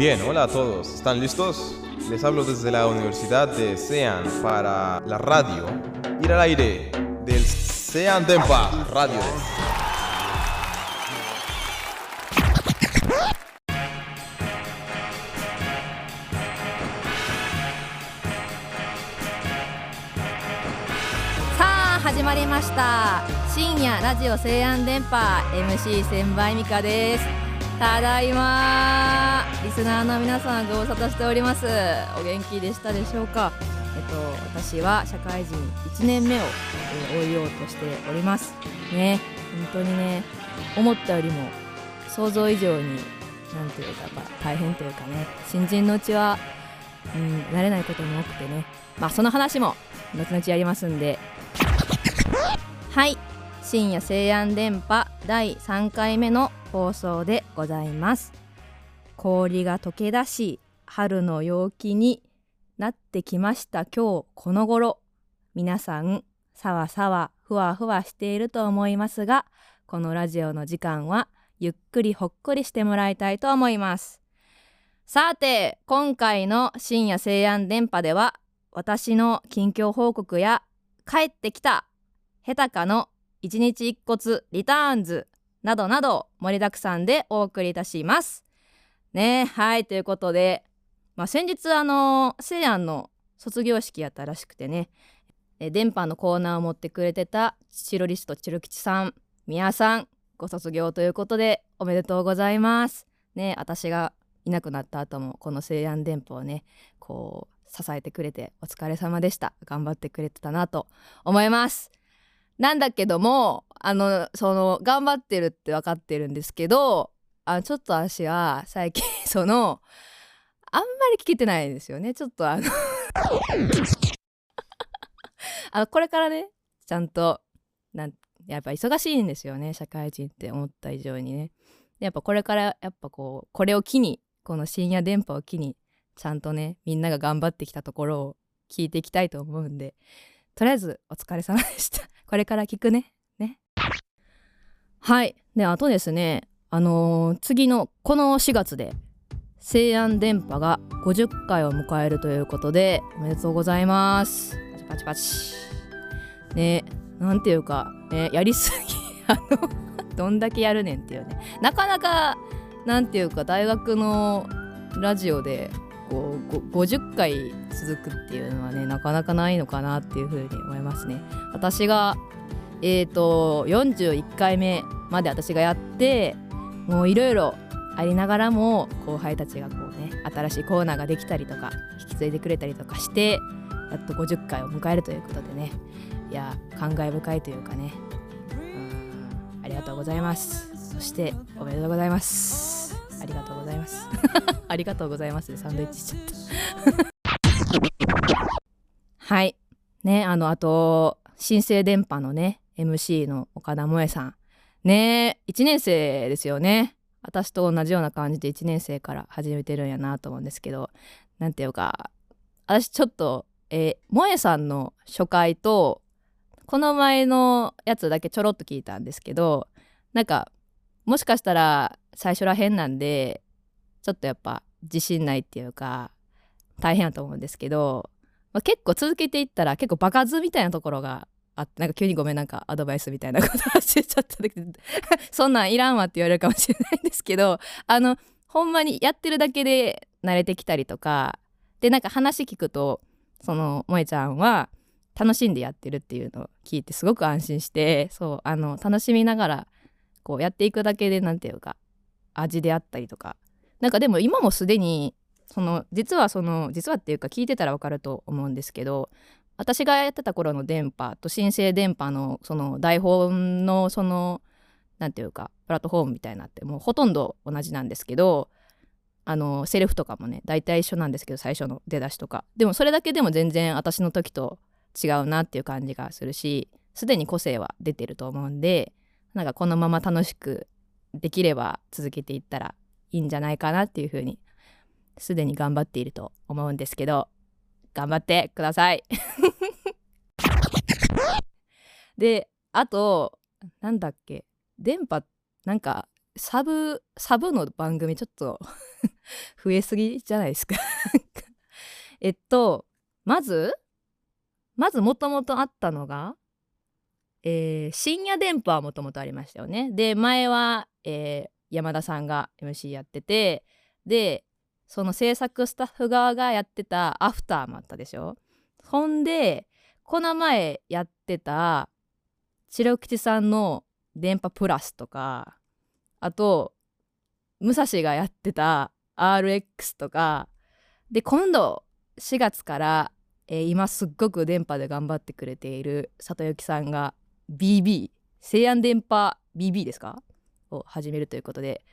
Bien, hola a todos. ¿Están listos? Les hablo desde la Universidad de Sean para la radio. Ir al aire del Sean Dempa Radio. さあ始まりました深夜ラジオ西安電波 MC 千倍美香です ただいまリスナーの皆さんご無沙汰しております。お元気でしたでしょうか？えっと私は社会人1年目を、終えようとしております。ね本当にね思ったよりも想像以上になんていうかやっぱ大変というかね新人のうちはうん慣れないことも多くてね。まあその話も後々やりますんで。はい。深夜西安電波第3回目の放送でございます。氷が溶け出し春の陽気になってきました。今日この頃皆さんさわさわふわふわしていると思いますがこのラジオの時間はゆっくりほっこりしてもらいたいと思います。さて今回の深夜西安電波では私の近況報告や帰ってきたヘタカの一日一骨リターンズなどなど盛りだくさんでお送りいたします。ねはいということで、まあ、先日あの西安の卒業式やったらしくてね電波のコーナーを持ってくれてたチロリストチロ吉さん宮さんご卒業ということでおめでとうございます。ね私がいなくなった後もこの西安電波をねこう支えてくれてお疲れ様でした頑張ってくれてたなと思いますなんだけどもあのその頑張ってるって分かってるんですけどあちょっと私は最近 そのあんまり聞けてないんですよね。ちょっとあのあこれからねちゃんとなんやっぱ忙しいんですよね社会人って思った以上にね。やっぱこれからやっぱこうこれを機にこの深夜電波を機にちゃんとねみんなが頑張ってきたところを聞いていきたいと思うんでとりあえずお疲れ様でした。これから聞くね。ね。はい。であとですね。あのー次のこの4月で西安電波が50回を迎えるということでおめでとうございます。パチパチパチ。ね。なんていうかね。やりすぎ。あのどんだけやるねんっていうね。なかなかなんていうか大学のラジオでこう50回続くっていうのはねなかなかないのかなっていうふうに思いますね。私がえー、と41回目まで私がやってもういろいろありながらも後輩たちがこうね新しいコーナーができたりとか引き継いでくれたりとかしてやっと50回を迎えるということでねいや感慨深いというかねうんありがとうございますそしておめでとうございますありがとうございます。ありがとうございます。でサンドイッチしちゃったはい。ねあのあと新生電波のね MC の岡田萌さん。ね1年生ですよね。私と同じような感じで1年生から始めてるんやなと思うんですけど。なんていうか私ちょっとえー萌さんの初回とこの前のやつだけちょろっと聞いたんですけどなんかもしかしたら最初らへんなんでちょっとやっぱ自信ないっていうか大変やと思うんですけど、まあ、結構続けていったら結構場数みたいなところがあってなんか急にごめんなんかアドバイスみたいなことしてちゃった時 そんなんいらんわって言われるかもしれないんですけどあのほんまにやってるだけで慣れてきたりとかでなんか話聞くとその萌ちゃんは楽しんでやってるっていうのを聞いてすごく安心してそうあの楽しみながらこうやっていくだけでなんていうか味であったりとか。なんかでも今もすでにその実はその実はっていうか聞いてたらわかると思うんですけど私がやってた頃の電波と新生電波のその台本のそのなんていうかプラットフォームみたいなってもうほとんど同じなんですけどあのセリフとかもね大体一緒なんですけど最初の出だしとか。でもそれだけでも全然私の時と違うなっていう感じがするしすでに個性は出てると思うんでなんかこのまま楽しくできれば続けていったらいいんじゃないかなっていうふうにすでに頑張っていると思うんですけど頑張ってください。であとなんだっけ電波なんかサブサブの番組ちょっと 増えすぎじゃないですか。えっとまずまずもともとあったのが、えー深夜電波はもともとありましたよね。で前は、えー山田さんが MC やっててでその制作スタッフ側がやってたアフターもあったでしょ？ほんでこの前やってた白吉さんの電波プラスとかあと武蔵がやってた RX とかで今度4月から、えー今すっごく電波で頑張ってくれている里幸さんが BB 西安電波 BB ですか？を始めるということで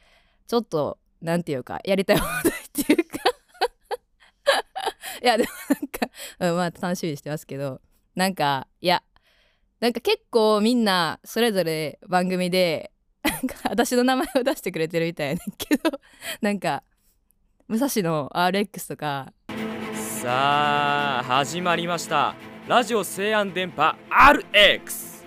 ちょっとなんていうかやりたい放題っていうか。いやでもなんか、うん、まあ楽しみにしてますけどなんかいやなんか結構みんなそれぞれ番組でなんか私の名前を出してくれてるみたいやねんけど なんか武蔵の RX とか。さあ始まりました。ラジオ西安電波 RX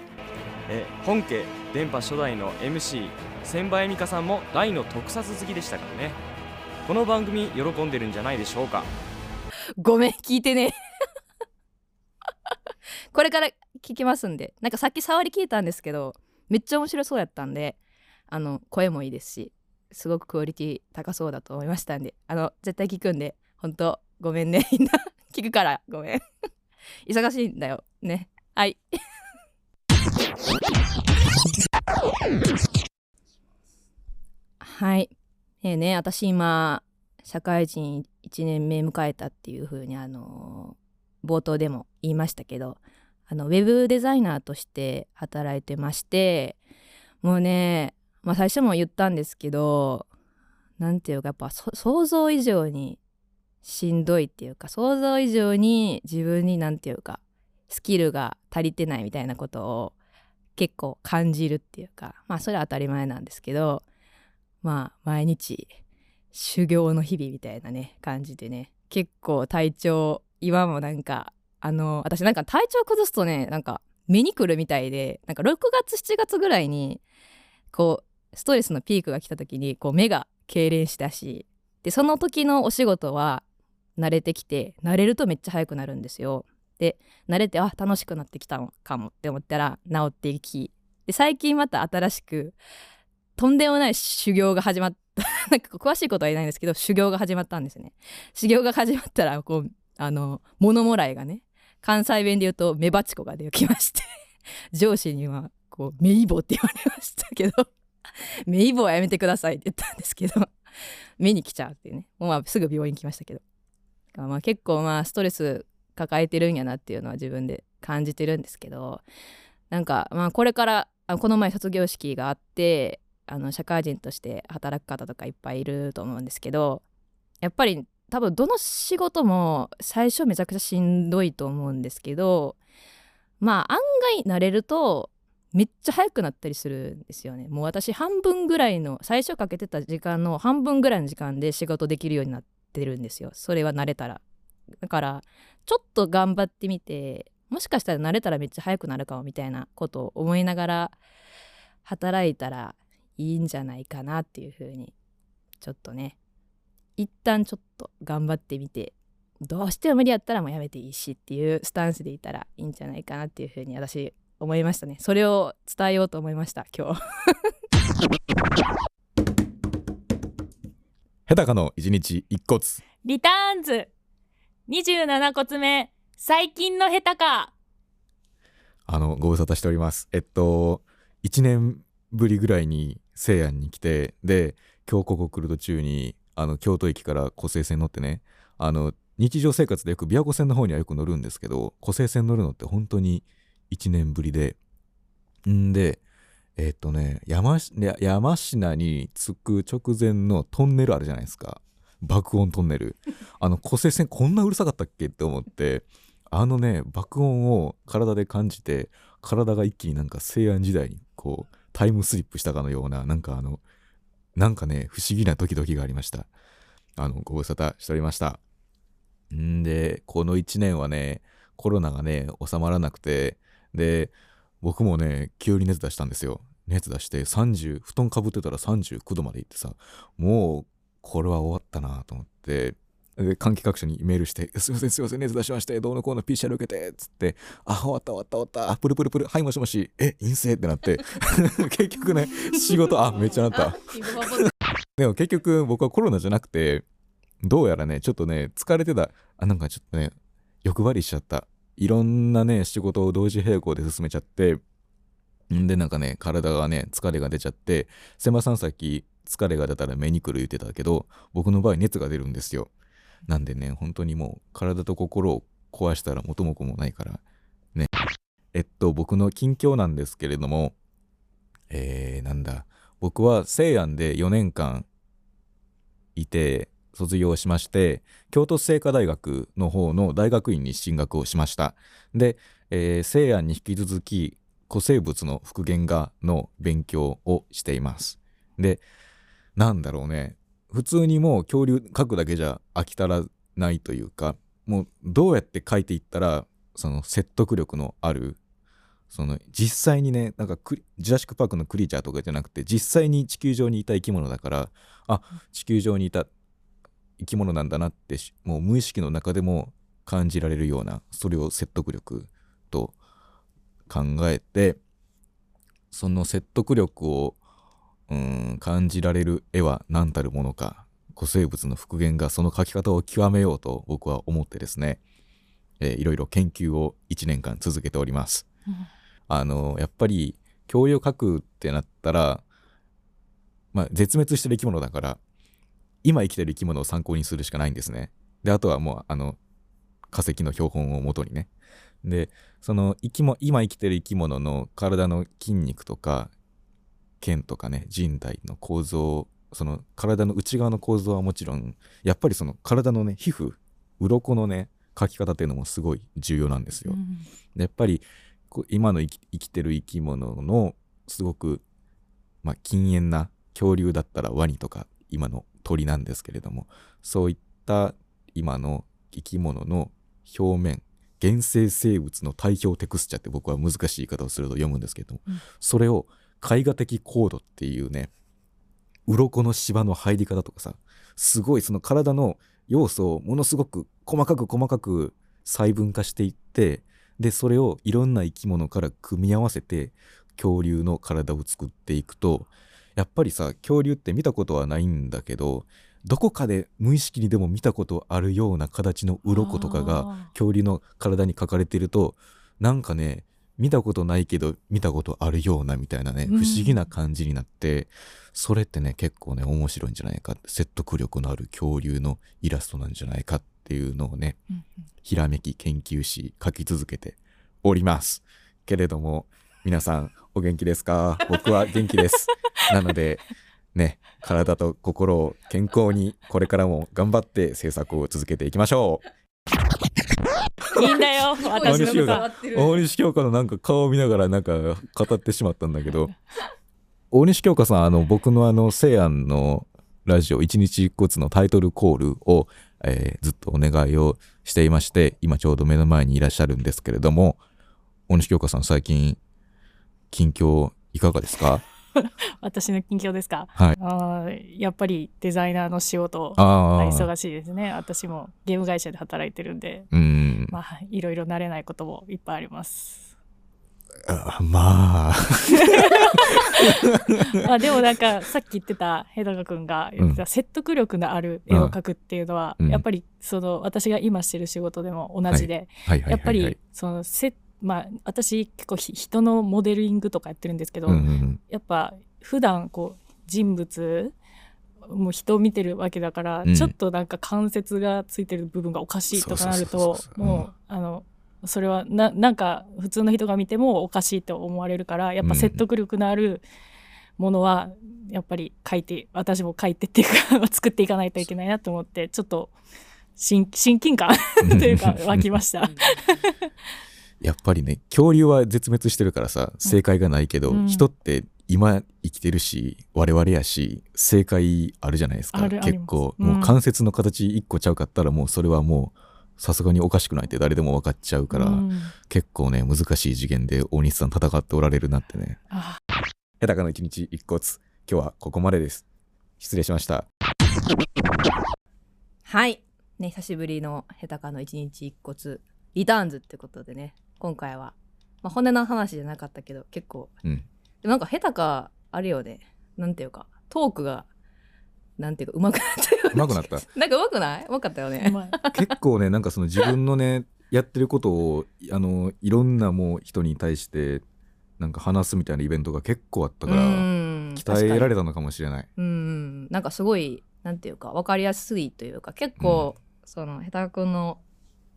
え本家電波初代の MC 千葉恵美香さんも大の特撮好きでしたからね。この番組喜んでるんじゃないでしょうか。ごめん聞いてね。これから聞きますんで。なんかさっき触り聞いたんですけどめっちゃ面白そうやったんであの声もいいですしすごくクオリティ高そうだと思いましたんであの絶対聞くんで本当ごめんね。みんな聞くからごめん。忙しいんだよね。はい。はい。えーね私今社会人1年目迎えたっていう風にあの冒頭でも言いましたけどあのウェブデザイナーとして働いてましてもうね、まあ、最初も言ったんですけどなんていうかやっぱ想像以上にしんどいっていうか想像以上に自分になんていうかスキルが足りてないみたいなことを結構感じるっていうかまあそれは当たり前なんですけどまあ毎日修行の日々みたいなね感じでね結構体調今もなんかあの私なんか体調崩すとねなんか目にくるみたいでなんか6月7月ぐらいにこうストレスのピークが来た時にこう目が痙攣したしでその時のお仕事は慣れてきて慣れるとめっちゃ早くなるんですよ。で慣れてあ楽しくなってきたのかもって思ったら治っていきで最近また新しくとんでもない修行が始まった なんか詳しいことは言えないんですけど修行が始まったんですね。修行が始まったらこうあの物もらいがね関西弁で言うとメバチコができまして 上司にはこうメイボって言われましたけど メイボはやめてくださいって言ったんですけど目に来ちゃうっていうね。もうまあすぐ病院来ましたけど。まあ結構まあストレス抱えてるんやなっていうのは自分で感じてるんですけどなんかまあこれからこの前卒業式があってあの社会人として働く方とかいっぱいいると思うんですけどやっぱり多分どの仕事も最初めちゃくちゃしんどいと思うんですけどまあ案外慣れるとめっちゃ早くなったりするんですよね。もう私半分ぐらいの最初かけてた時間の半分ぐらいの時間で仕事できるようになってるんですよ。それは慣れたら。だからちょっと頑張ってみてもしかしたら慣れたらめっちゃ早くなるかもみたいなことを思いながら働いたらいいんじゃないかなっていうふうにちょっとね一旦ちょっと頑張ってみてどうしても無理やったらもうやめていいしっていうスタンスでいたらいいんじゃないかなっていうふうに私思いましたね。それを伝えようと思いました今日。ヘタカの一日一骨。リターンズ。27骨目。最近の下手か。あのご無沙汰しております。えっと1年ぶりぐらいに西安に来てで今日ここ来る途中にあの京都駅から湖西線乗ってねあの日常生活でよく琵琶湖線の方にはよく乗るんですけど湖西線乗るのって本当に1年ぶりでんでえっとね山山科に着く直前のトンネルあるじゃないですか。爆音トンネル。あの湖西線こんなうるさかったっけって思ってあのね爆音を体で感じて体が一気になんか西安時代にこうタイムスリップしたかのようななんかあのなんかね不思議なドキドキがありました。あのご無沙汰しておりました。んでこの1年はねコロナがね収まらなくてで僕もね急に熱出したんですよ。熱出して30布団かぶってたら39度まで行ってさもうこれは終わったなと思って関係各所にメールして「すいませんすいません熱出しましてどうのこうの PCR 受けて」っつって「あ終わった終わった終わったプルプルプルはいもしもしえ陰性」ってなって。結局ね仕事あめっちゃなった。でも結局僕はコロナじゃなくてどうやらねちょっとね疲れてた。あなんかちょっとね欲張りしちゃった。いろんなね仕事を同時並行で進めちゃってんでなんかね体がね疲れが出ちゃって千葉さんさっき疲れが出たら目にくる言ってたけど僕の場合熱が出るんですよ。なんでね本当にもう体と心を壊したら元も子もないからね。えっと僕の近況なんですけれどもえー、なんだ。僕は西安で4年間いて卒業しまして京都精華大学の方の大学院に進学をしました。で、えー西安に引き続き古生物の復元画の勉強をしています。でなんだろうね。普通にもう恐竜描くだけじゃ飽き足らないというかもうどうやって描いていったらその説得力のあるその実際にねなんかクジュラシック・パークのクリーチャーとかじゃなくて実際に地球上にいた生き物だからあ地球上にいた生き物なんだなってもう無意識の中でも感じられるようなそれを説得力と考えてその説得力をうん感じられる絵は何たるものか古生物の復元がその描き方を極めようと僕は思ってですね、えーいろいろ研究を1年間続けております。あのやっぱり恐竜を描くってなったら、まあ、絶滅してる生き物だから今生きてる生き物を参考にするしかないんですね。であとはもうあの化石の標本を元にね。でその生きも今生きてる生き物の体の筋肉とか腱とかね人体の構造その体の内側の構造はもちろんやっぱりその体のね皮膚鱗のね描き方っていうのもすごい重要なんですよ。でやっぱり今の生きてる生き物のすごく、まあ、禁煙な恐竜だったらワニとか今の鳥なんですけれどもそういった今の生き物の表面原生生物の体表テクスチャって僕は難しい言い方をすると読むんですけども、うんそれを絵画的コードっていうね鱗の芝の入り方とかさすごいその体の要素をものすごく細かく細かく細分化していってでそれをいろんな生き物から組み合わせて恐竜の体を作っていくとやっぱりさ恐竜って見たことはないんだけどどこかで無意識にでも見たことあるような形の鱗とかがあ恐竜の体に描かれてるとなんかね見たことないけど見たことあるようなみたいなねうん。不思議な感じになって、それってね結構ね面白いんじゃないか。説得力のある恐竜のイラストなんじゃないかっていうのをねーうん。ひらめき研究し書き続けております。けれども皆さんお元気ですか？僕は元気です。なのでね体と心を健康にこれからも頑張って制作を続けていきましょういいんだよ。私のことは大西京香のなんか顔を見ながらなんか語ってしまったんだけど大西京香さんあの僕のあの西安のラジオ一日一骨のタイトルコールを、えーずっとお願いをしていまして今ちょうど目の前にいらっしゃるんですけれども大西京香さん最近近況いかがですか？私の近況ですか？はい。あーやっぱりデザイナーの仕事忙しいですね。私もゲーム会社で働いてるんでうん。まあいろいろ慣れないこともいっぱいあります。あまあ。あでもなんかさっき言ってたヘダカ君が言ってた説得力のある絵を描くっていうのは、うん。やっぱりその私が今してる仕事でも同じで、やっぱりそのせまあ私結構ひ人のモデリングとかやってるんですけど、うんうんやっぱ普段こう人物もう人を見てるわけだから、うん。ちょっとなんか関節がついてる部分がおかしいとかなるともうあのそれはななんか普通の人が見てもおかしいと思われるからやっぱ説得力のあるものはやっぱり書いて私も書いてっていうか 作っていかないといけないなと思ってちょっと親親近感う んというか湧きました。やっぱりね恐竜は絶滅してるからさ正解がないけど、うん。人って今生きてるし我々やし正解あるじゃないですか。結構、うん。もう関節の形一個ちゃうかったらもうそれはもうさすがにおかしくないって誰でも分かっちゃうから、うん。結構ね難しい次元で大西さん戦っておられるなってね。あヘタカの一日一骨今日はここまでです。失礼しました。はい。ね、久しぶりのヘタカの一日一骨リターンズってことでね、今回は、まあ、骨の話じゃなかったけど、結構、うん。でもなんかヘタカ、あれよね、なんていうか、トークが、なんていうか、上手くなったよね。うまくなった？なんか上手くない？うまかったよね。まあ結構ねなんかその自分のね やってることをあのいろんなもう人に対してなんか話すみたいなイベントが結構あったからうん。鍛えられた。たのかもしれない。うん。なんかすごい、なんていうか、分かりやすいというか、結構、その、ヘタカ君の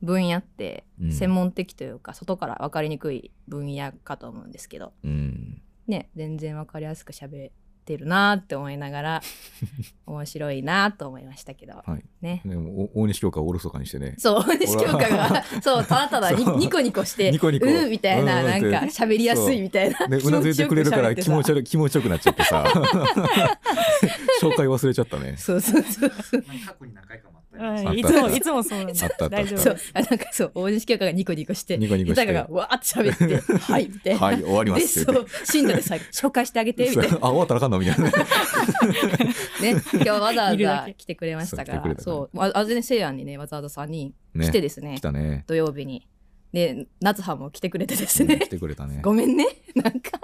分野ってうん。専門的というか、外から分かりにくい分野かと思うんですけど、うん。ね全然わかりやすく喋ってるなって思いながら 面白いなと思いましたけど。はい。ね。でもお大西教科をおろそかにしてね。そう大西教科がそうただただに ニコニコしてニコニコ。うんみたいなうんなんか喋りやすいみたいなでう。なずいてくれるから気持ち悪気持ちよくなっちゃってさ。紹介忘れちゃったね。そうそうそうそう。過去に何回かもはい。あったい。つもいつもそう。なんです大丈夫。そう。あなんかそう。大西教科がニコニコしてニコニコして。がわーって喋って はいみたいな。はい終わりまですってそう。でさ 紹介してあげてみたいな。あ終わったらあかんのみたいなね。ね、今日わざわざ来てくれましたから、そうああぜね、せいやんにね、わざわざ3人ね。来てですね、来たね土曜日に。で、夏葉も来てくれてですね。来、てくれたね。ごめんね、なんか、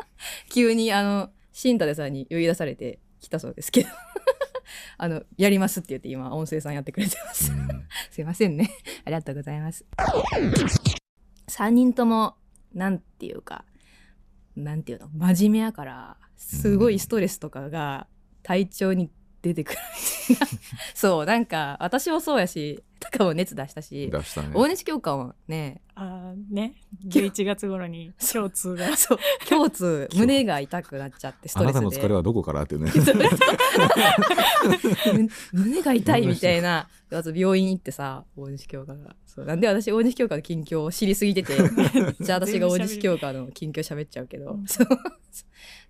急にあの、新田でさんに呼び出されて来たそうですけど、あの、やりますって言って今、音声さんやってくれてます。うん すいませんね。ありがとうございます。3人とも、なんていうか、なんていうの、真面目やから、すごいストレスとかが体調に出てくる。そう、なんか、私もそうやし、とかも熱出したし、大西教官もね、あーね11月頃に共通が。そう、胸痛、胸が痛くなっちゃって、ストレスで。あなたの疲れはどこからっていうね。む 胸が痛いみたいな。あと病院行ってさ大西教科が。そう。なんで私大西教科の近況を知りすぎてて。じゃあ私が大西教科の近況喋っちゃうけど、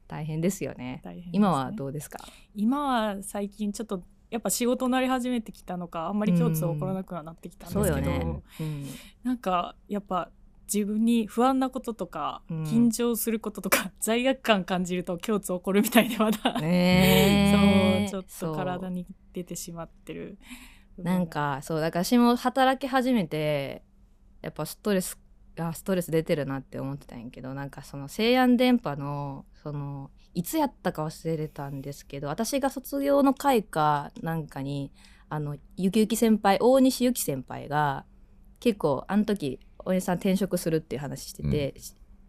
大変ですよね。大変ですね。今はどうですか？今は最近ちょっとやっぱ仕事慣れ始めてきたのかあんまり共通起こらなくはなってきたんですけど、そうよね、うん、なんかやっぱ自分に不安なこととか、うん。緊張することとか 罪悪感感じると共通起こるみたいでまだ、ねえ。そうちょっと体に出てしまってるなんかそうだから私も働き始めてやっぱストレスあストレス出てるなって思ってたんやけどなんかその西安電波のそのいつやったか忘れたんですけど私が卒業の会かなんかにあのゆきゆき先輩大西ゆき先輩が結構あの時お姉さん転職するっていう話してて、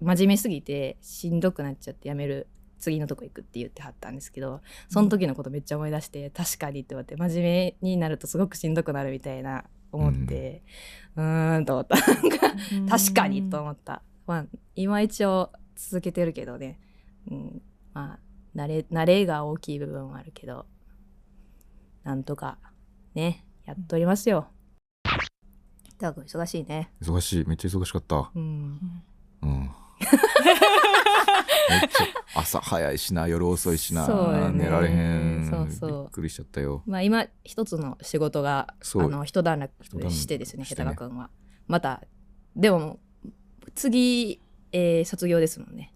真面目すぎてしんどくなっちゃって辞める次のとこ行くって言ってはったんですけどその時のことめっちゃ思い出して、確かにって思って真面目になるとすごくしんどくなるみたいな思ってうーんと思った。確かにと思った、まあ、今一応続けてるけどね、うん、まあ慣れ慣れが大きい部分はあるけどなんとかねやっとりますよ。たく忙しいね。忙しい。めっちゃ忙しかった。うん。うん。めっちゃ朝早いしな夜遅いしな、そうよね。寝られへん。そうそう。びっくりしちゃったよ。まあ今一つの仕事があの一段落してですね下手君は。またでも次、えー卒業ですもんね。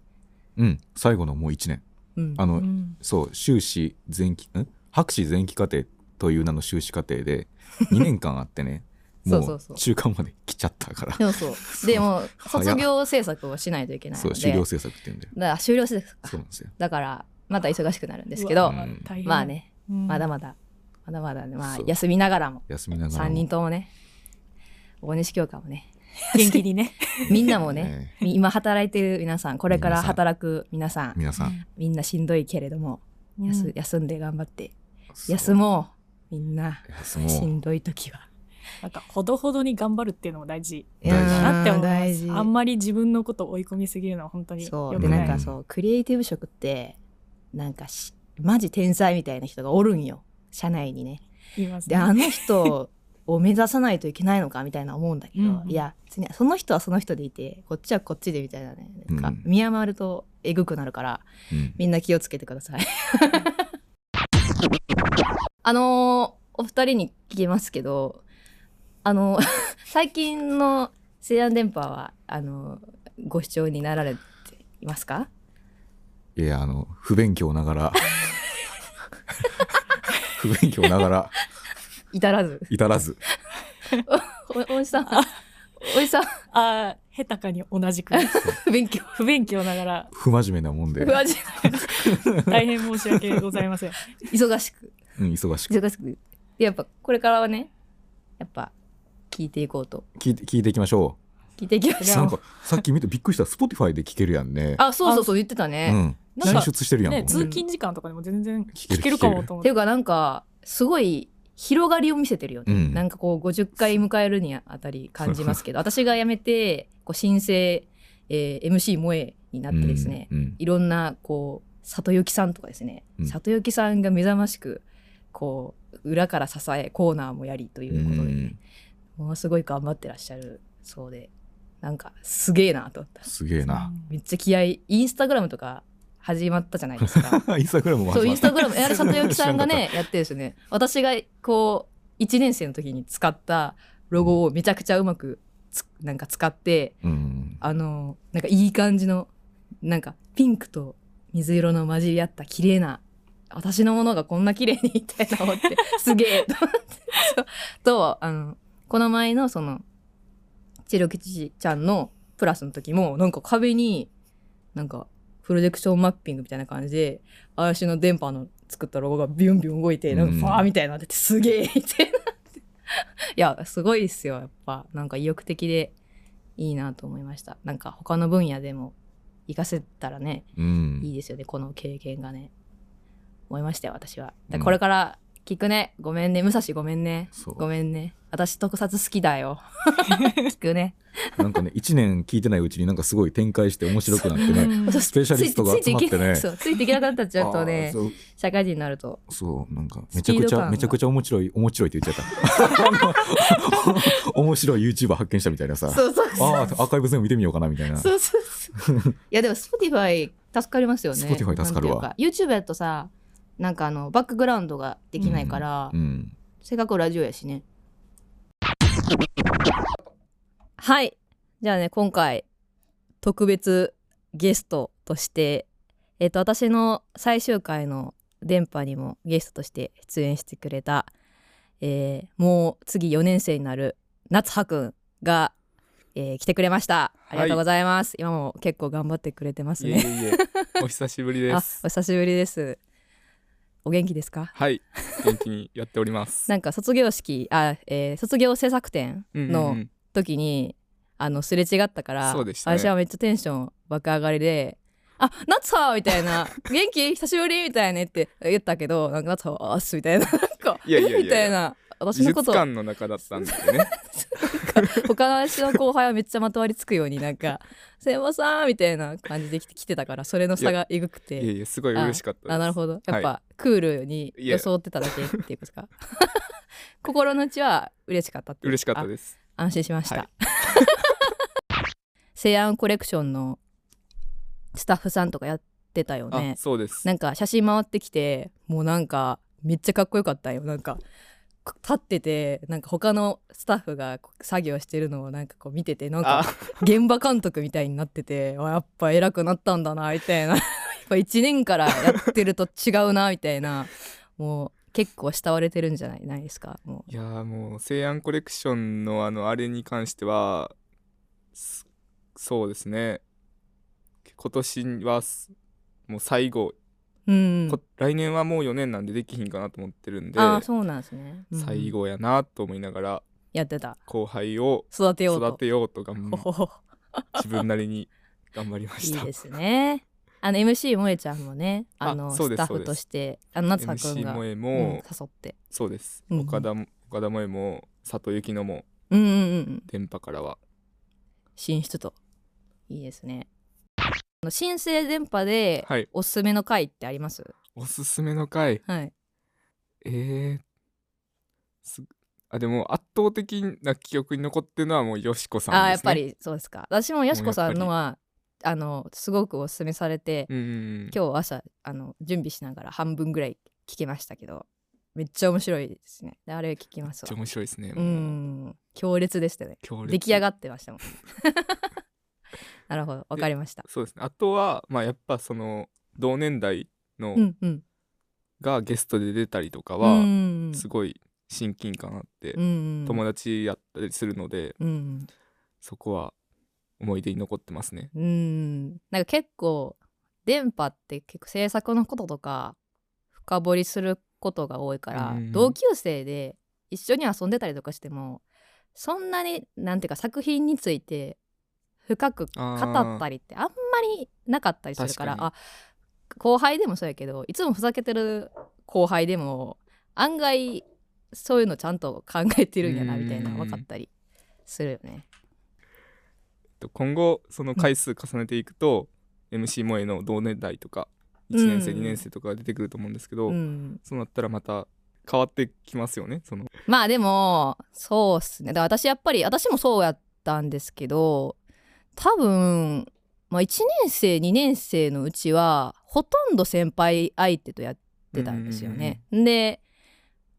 うん。最後のもう1年。うん、あの、うん。そう修士前期ん？博士前期課程という名の修士課程で2年間あってねもそううそう。中間まで来ちゃったから。でもそう。そう。でも卒業制作をしないといけないので。そう修了制作って言うんだよ。だから終了制作か。そうなんですよ。だからまた忙しくなるんですけうどまあね。うん。まだまだ。まだまだね。まあ休みながらも。休みながら3も人ともね。大西教科もね。元気にね。みんなもねね。今働いてる皆さんこれから働く皆さん。皆さん。みんなしんどいけれども、うん。休休んで頑張って。休もう。みんな。しんどい時はなんかほどほどに頑張るっていうのも大事大事なって思います。あんまり自分のことを追い込みすぎるのは本当にそう。良くない。でなんかそうクリエイティブ職ってなんかしマジ天才みたいな人がおるんよ。社内にね。言いますね。であの人を目指さないといけないのかみたいな思うんだけど、うんうん。いやその人はその人でいてこっちはこっちでみたいなね。なんかうん見余るとえぐくなるからうん。みんな気をつけてください。あのーお二人に聞きますけどあの 最近の「西安電波は」あのご視聴になられていますか？いやあの不勉強ながら。不勉強ながら。至らず。至らず。おおじさん。おじさん。ああ下手かに同じく。不 勉強。不勉強ながら。不真面目なもんで、大変申し訳ございません。忙しく。うん、忙しく。忙しく。やっぱこれからはねやっぱ聞いていこうと。聞いて聞いていきましょ聞いていきまうしょう。んなかさっき見てびっくりした Spotify で聞けるやんね。あそうそうそう言ってたうね、ん。なんか進出してるやんね通勤時間とかでも全然聞けるかもと思って。っていうかなんかすごい広がりを見せてるよね、うん。なんかこう50回迎えるにあたり感じますけど。私が辞めてこう新生、えー MC 萌えになってですね、うんうん。いろんなこう里幸さんとかですね、うん。里幸さんが目覚ましくこう裏から支えコーナーもやりということで、うんものすごい頑張ってらっしゃるそうでなんかすげえなと思った。すげえな。めっちゃ気合いインスタグラムとか始まったじゃないですか。インスタグラムもそうインスタグラムあれ 里幸さんがねやってるんですよね。私がこう1年生の時に使ったロゴをめちゃくちゃうまくつなんか使ってうん。あのなんかいい感じのなんかピンクと水色の混じり合った綺麗な私のものがこんな綺麗にみたいな思ってすげえと思って。とあのこの前のそのチロキチちゃんのプラスの時もなんか壁になんかプロジェクションマッピングみたいな感じで私の電波の作ったロゴがビュンビュン動いてなんかファーみたいになっててすげえみたいな。いやすごいっすよやっぱ。なんか意欲的でいいなと思いました。なんか他の分野でも活かせたらねうん。いいですよねこの経験がね。思いましたよ私は。だうんこれから聞くね。ごめんね。武蔵ごめんね。ごめんね私特撮好きだよ。聞くね。なんかね1年聞いてないうちになんかすごい展開して面白くなってね。スペシャリストが集まってねついていけそうついていけなくなったらちょっとね社会人になると。そうなんかめちゃくちゃめちゃくちゃ面白い面白いって言っちゃった。面白い YouTuber 発見したみたいなさ。そうそうそう。ああアーカイブ全部見てみようかなみたいな。そうそうそう。いやでも Spotify 助かりますよね。Spotify 助かるわ。YouTube やとさ、なんかあのバックグラウンドができないから、うん。せっかくラジオやしね。はい。じゃあね、今回特別ゲストとして、えっ、と私の最終回の電波にもゲストとして出演してくれた、えーもう次4年生になる夏葉くんが、えー来てくれました。ありがとうございます。今も結構頑張ってくれてますね。いえいえお久しぶりであす。お久しぶりです。お元気ですか？はい、元気にやっております。なんか卒業式あ、えー卒業制作展のん時に、あのすれ違ったからそうでしたね私はめっちゃテンション爆上がりで「あ夏葉!」みたいな「元気？久しぶり!」みたいなねって言ったけどなんか夏葉は「あっす」みたいななんかいやいやいやえみたいな私美術のこと館の中だったんでね。他の私の後輩はめっちゃまとわりつくようになんか「千葉さん!」みたいな感じで来て来てたからそれの差がえぐくて。いやいや、すごい嬉しかったです。あなるほど。やっぱ、はクールに装ってただけっていうことですか？心の内は嬉しかったって嬉しかったあです。安心しました、はい。西安コレクションのスタッフさんとかやってたよあね、そうです。なんか写真回ってきてもうなんかめっちゃかっこよかったんよ。なんか立っててなんか他のスタッフが作業してるのをなんかこう見ててなんかあ、現場監督みたいになってて あやっぱ偉くなったんだなみたいな。やっぱ1年からやってると違うなみたいな。もう結構慕われてるんじゃないないですか？もう。いやーもう西安コレクションのあのあれに関してはすそうですね。今年はすもう最後、うん。こ来年はもう4年なんでできひんかなと思ってるんでああそうなんですね、うん。最後やなと思いながらやってた。後輩を育てようと。育てようとがんほほほ。自分なりに頑張りました。いいですね。あの MC 萌えちゃんもねあのスタッフとしてあの夏葉くん MC が、萌えうんも、誘って。そうです、うん岡田も岡田萌えも佐藤幸乃もうんうんうんうん。電波からは。進出と。いいですね。あの新生電波ではい。おすすめの回ってあります？おすすめの回？はい。えー、すあでも圧倒的な記憶に残ってるのはもうよしこさんです、ね、ああやっぱりそうですか。私もよしこさんのはあのすごくおすすめされて、うんうんうん。今日朝あの準備しながら半分ぐらい聞けましたけどめっちゃ面白いですね。であれ聞きますめっちゃわ面白いですねう。もうん。強烈でしたね。強烈。出来上がってましたもん なるほど。わかりました。そうですね。あとはまあやっぱその同年代のうんうん。がゲストで出たりとかうはんすごい親近感あって、うん友達やったりするのでうんそこは思い出に残ってますね。うんなんか結構電波って結構制作のこととか深掘りすることが多いから、うん。同級生で一緒に遊んでたりとかしてもそんなになんていうか作品について深く語ったりってあんまりなかったりするからあ後輩でもそうやけどいつもふざけてる後輩でも案外そういうのちゃんと考えてるんやなみたいな分かったりするよね。と今後その回数重ねていくと、MC 萌えの同年代とか1年生、うん。2年生とかが出てくると思うんですけど、うん。そうなったらまた変わってきますよねその。まあでもそうっすね。だから私やっぱり私もそうやったんですけど多分、まあ、1年生2年生のうちはほとんど先輩相手とやってたんですよね。で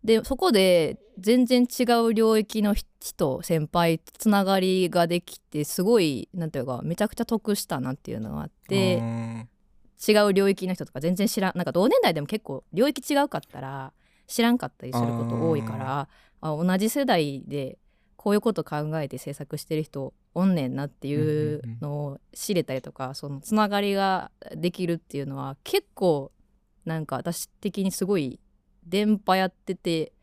でそこで全然違う領域の人先輩とつながりができてすごいなんていうかめちゃくちゃ得したなっていうのがあって。あ違う領域の人とか全然知らんなんか同年代でも結構領域違うかったら知らんかったりすること多いからあ同じ世代でこういうこと考えて制作してる人おんねんなっていうのを知れたりとかそのつながりができるっていうのは結構なんか私的にすごい電波やってて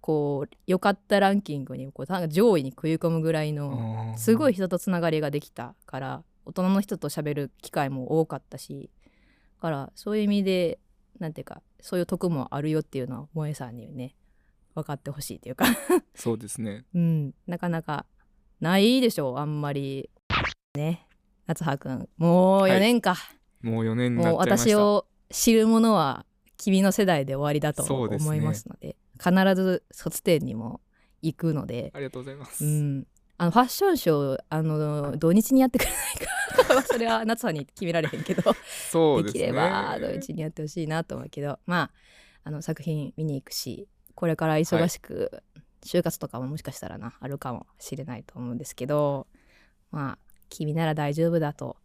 こう良かったランキングにこう上位に食い込むぐらいのー。すごい人とつながりができたから大人の人と喋る機会も多かったしだからそういう意味でなんていうかそういう得もあるよっていうのは萌えさんにね分かってほしいっていうか。そうですね。うん。なかなかないでしょうあんまり。ね。夏葉くんもう4年か、もう4年もうっちゃいました。私を知るものは君の世代で終わりだと思いますので必ず卒展にも行くので。ありがとうございます、うん、あのファッションショーあの土日にやってくれないか それは夏葉に決められへんけど。できそうですね。れば土日にやってほしいなと思うけど。まああの作品見に行くしこれから忙しく、就活とかももしかしたらなあるかもしれないと思うんですけどまあ君なら大丈夫だと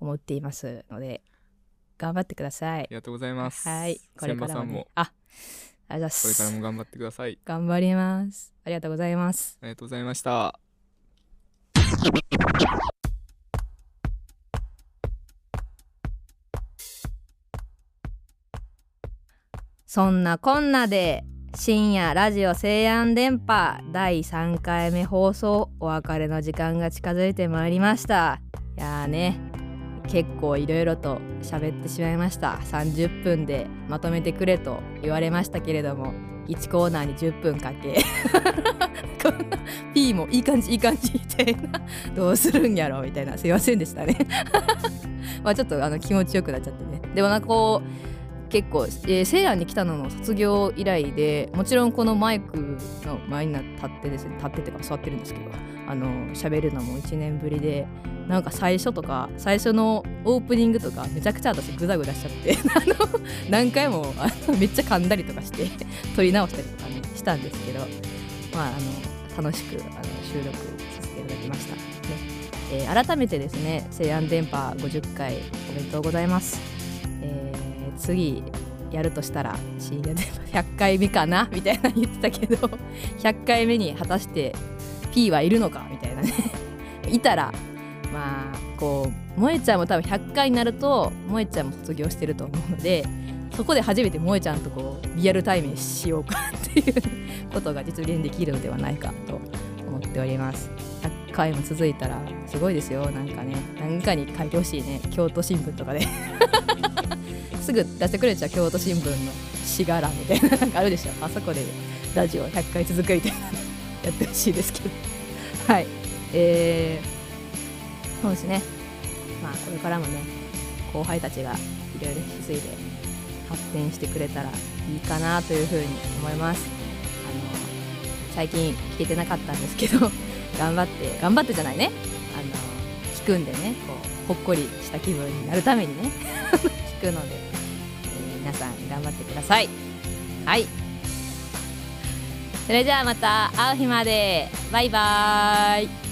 思っていますので頑張ってくださいあり。がとうございますはい、これ千からも,、ね、もあ、ありがとうございまこれからす。も頑張ってください頑張ります。ありがとうございます。ありがとうございましたそんなこんなで深夜ラジオ西安電波第3回目放送お別れの時間が近づいてまいりました。いやーね結構いろいろと喋ってしまいました。30分でまとめてくれと言われましたけれども1コーナーに10分かけ。こんな P もいい感じいい感じみたいな。どうするんやろみたいな。すいませんでしたね。まあちょっとあの気持ちよくなっちゃってね。でもなんかこう結構、えー、西安に来たのも卒業以来でもちろんこのマイクの前に立ってですね立っててか座ってるんですけどあの喋るのも1年ぶりでなんか最初とか最初のオープニングとかめちゃくちゃ私グダグダしちゃって あの何回もあのめっちゃ噛んだりとかして撮り直したりとかねしたんですけどまああの楽しくあの収録させていただきました、ね。えー改めてですね西安電波50回おめでとうございます、次やるとしたら深夜電波100回目かな？みたいな言ってたけど100回目に果たして P はいるのか？みたいなね。いたらまあこう萌ちゃんも多分100回になると萌ちゃんも卒業してると思うのでそこで初めて萌ちゃんとこうリアルタイムにしようかっていう ことが実現できるのではないかと思っております。100回も続いたらすごいですよ。なんかね何かに書いてほしいね。京都新聞とかで。すぐ出してくれちゃう京都新聞のしがらみたいななんかあるでしょ。あそこでラジオ100回続くみたいなやってほしいですけど。はい。えー、そうですね。まあこれからもね後輩たちがいろいろ引き継いで発展してくれたらいいかなというふうに思います。あの最近聞けてなかったんですけど 頑張って頑張ってじゃないね。あの聞くんでねこうほっこりした気分になるためにね 聞くので、えー皆さん頑張ってください。はい。それじゃあまた会う日まで。バイバーイ。